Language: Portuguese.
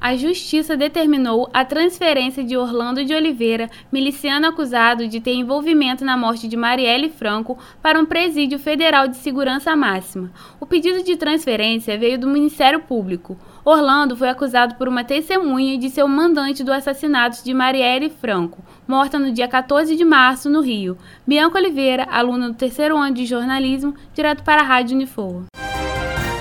A Justiça determinou a transferência de Orlando de Oliveira, miliciano acusado de ter envolvimento na morte de Marielle Franco, para um presídio federal de segurança máxima. O pedido de transferência veio do Ministério Público. Orlando foi acusado por uma testemunha de ser o mandante do assassinato de Marielle Franco, morta no dia 14 de março, no Rio. Bianca Oliveira, aluna do terceiro ano de jornalismo, direto para a Rádio Unifor.